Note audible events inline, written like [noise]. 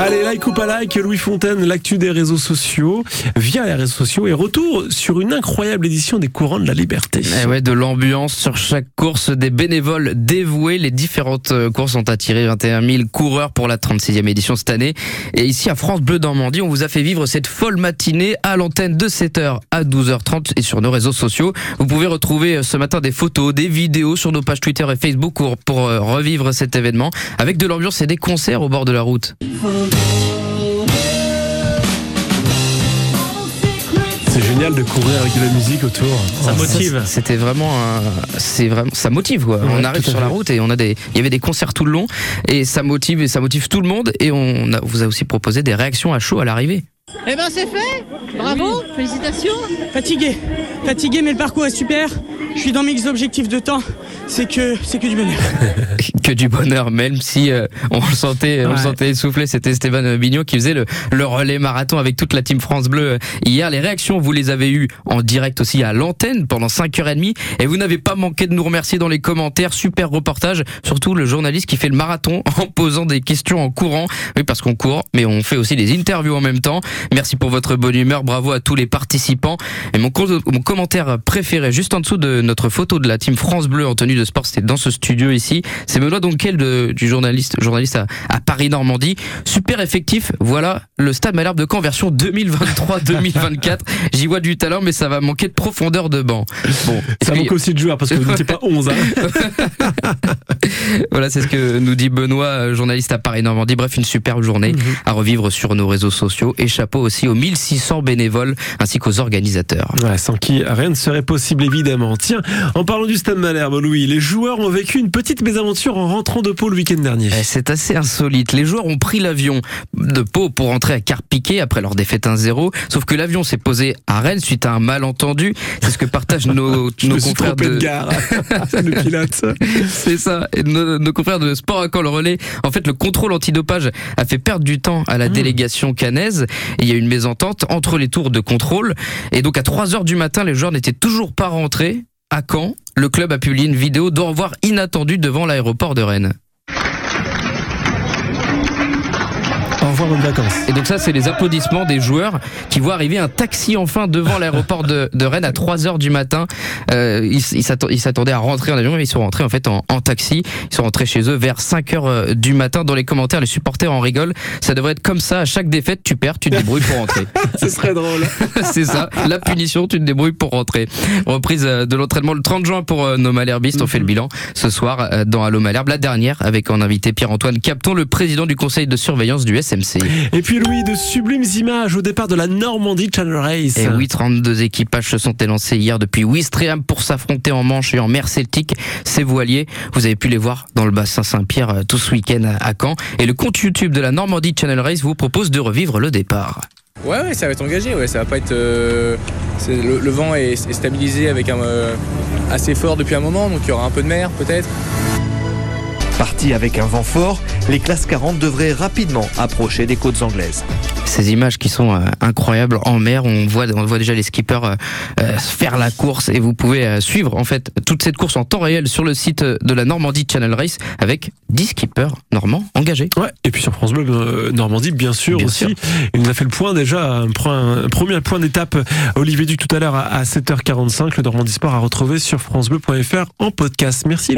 Allez, like ou pas like, Louis Fontaine, l'actu des réseaux sociaux, via les réseaux sociaux et retour sur une incroyable édition des courants de la liberté. Eh ouais, de l'ambiance sur chaque course, des bénévoles dévoués. Les différentes euh, courses ont attiré 21 000 coureurs pour la 36e édition cette année. Et ici à France Bleu Normandie, on vous a fait vivre cette folle matinée à l'antenne de 7h à 12h30 et sur nos réseaux sociaux. Vous pouvez retrouver euh, ce matin des photos, des vidéos sur nos pages Twitter et Facebook pour, pour euh, revivre cet événement avec de l'ambiance et des concerts au bord de la route. C'est génial de courir avec de la musique autour. Ça motive. C'était vraiment, un- c'est vraiment, ça motive quoi. on arrive sur la route et on a des, il y avait des concerts tout le long et ça motive et ça motive tout le monde et on a, vous a aussi proposé des réactions à chaud à l'arrivée. Eh ben c'est fait Bravo Félicitations Fatigué, fatigué, mais le parcours est super. Je suis dans mes objectifs de temps. C'est que, c'est que du bonheur. [laughs] que du bonheur, même si euh, on le sentait, on le sentait essoufflé. C'était Stéphane Bignot qui faisait le, le relais marathon avec toute la team France Bleu euh, hier. Les réactions, vous les avez eues en direct aussi à l'antenne pendant 5h30 et vous n'avez pas manqué de nous remercier dans les commentaires. Super reportage, surtout le journaliste qui fait le marathon [laughs] en posant des questions en courant. Oui, parce qu'on court, mais on fait aussi des interviews en même temps. Merci pour votre bonne humeur. Bravo à tous les participants. Et mon, mon commentaire préféré, juste en dessous de notre photo de la team France Bleu en tenue de sport, c'était dans ce studio ici. C'est Benoît Donquel de, du journaliste, journaliste à, à Paris-Normandie. Super effectif. Voilà le stade Malherbe de Caen version 2023-2024. [laughs] J'y vois du talent, mais ça va manquer de profondeur de banc. Bon. Ça manque aussi de joueurs parce que vous n'étiez pas 11. Hein. [laughs] Voilà, c'est ce que nous dit Benoît, euh, journaliste à Paris-Normandie. Bref, une superbe journée à revivre sur nos réseaux sociaux. Et chapeau aussi aux 1600 bénévoles ainsi qu'aux organisateurs. Sans qui rien ne serait possible évidemment. Tiens, en parlant du Stade Malherbe, Louis, les joueurs ont vécu une petite mésaventure en rentrant de Pau le week-end dernier. Eh, C'est assez insolite. Les joueurs ont pris l'avion de Pau pour rentrer à Carpiquet après leur défaite 1-0. Sauf que l'avion s'est posé à Rennes suite à un malentendu. C'est ce que partagent [laughs] nos, nos confrères de, de, gare. [laughs] le pilote. [laughs] C'est ça. Et nos, nos confrères de Sport à Caen le relais. En fait, le contrôle antidopage a fait perdre du temps à la Mmh. délégation canaise. Et il y a eu une mésentente entre les tours de contrôle. Et donc, à 3 heures du matin, les joueurs n'étaient toujours pas rentrés. À Caen, le club a publié une vidéo d'au revoir inattendu devant l'aéroport de Rennes. Et donc ça, c'est les applaudissements des joueurs qui voient arriver un taxi enfin devant l'aéroport de, de Rennes à 3 heures du matin. Euh, ils ils s'attend- ils s'attendaient à rentrer en avion, mais ils sont rentrés en fait en, en taxi. Ils sont rentrés chez eux vers 5 heures euh, du matin. Dans les commentaires, les supporters en rigolent. Ça devrait être comme ça à chaque défaite. Tu perds, tu te débrouilles pour rentrer. [laughs] Ce serait drôle. [laughs] c'est ça, la punition, tu te débrouilles pour rentrer. Reprise euh, de l'entraînement le 30 juin pour nos Malherbistes. On fait le bilan ce soir dans Allo Malherbe, la dernière avec en invité Pierre-Antoine Capton, le président du conseil de surveillance du SMC. Et puis Louis, de sublimes images au départ de la Normandie Channel Race. Et oui, 32 équipages se sont élancés hier depuis Ouistreham pour s'affronter en Manche et en mer Celtique. Ces voiliers, vous avez pu les voir dans le bassin Saint-Pierre euh, tout ce week-end à Caen. Et le compte YouTube de la Normandie Channel Race vous propose de revivre le départ. Ouais, ouais, ça va être engagé, ouais, ça va pas être. euh, le, le vent est, est stabilisé avec un euh, assez fort depuis un moment, donc il y aura un peu de mer peut-être. Avec un vent fort, les classes 40 devraient rapidement approcher des côtes anglaises. Ces images qui sont euh, incroyables en mer, on voit, on voit déjà les skippers euh, euh, faire la course et vous pouvez euh, suivre en fait toute cette course en temps réel sur le site de la Normandie Channel Race avec 10 skippers normands engagés. Ouais, et puis sur France Bleu Normandie, bien sûr Bien aussi. sûr. Il nous a fait le point déjà, un, point- un premier point d'étape. Olivier Duc tout à l'heure à, à 7h45. Le Normandie Sport à retrouver sur FranceBleu.fr en podcast. Merci.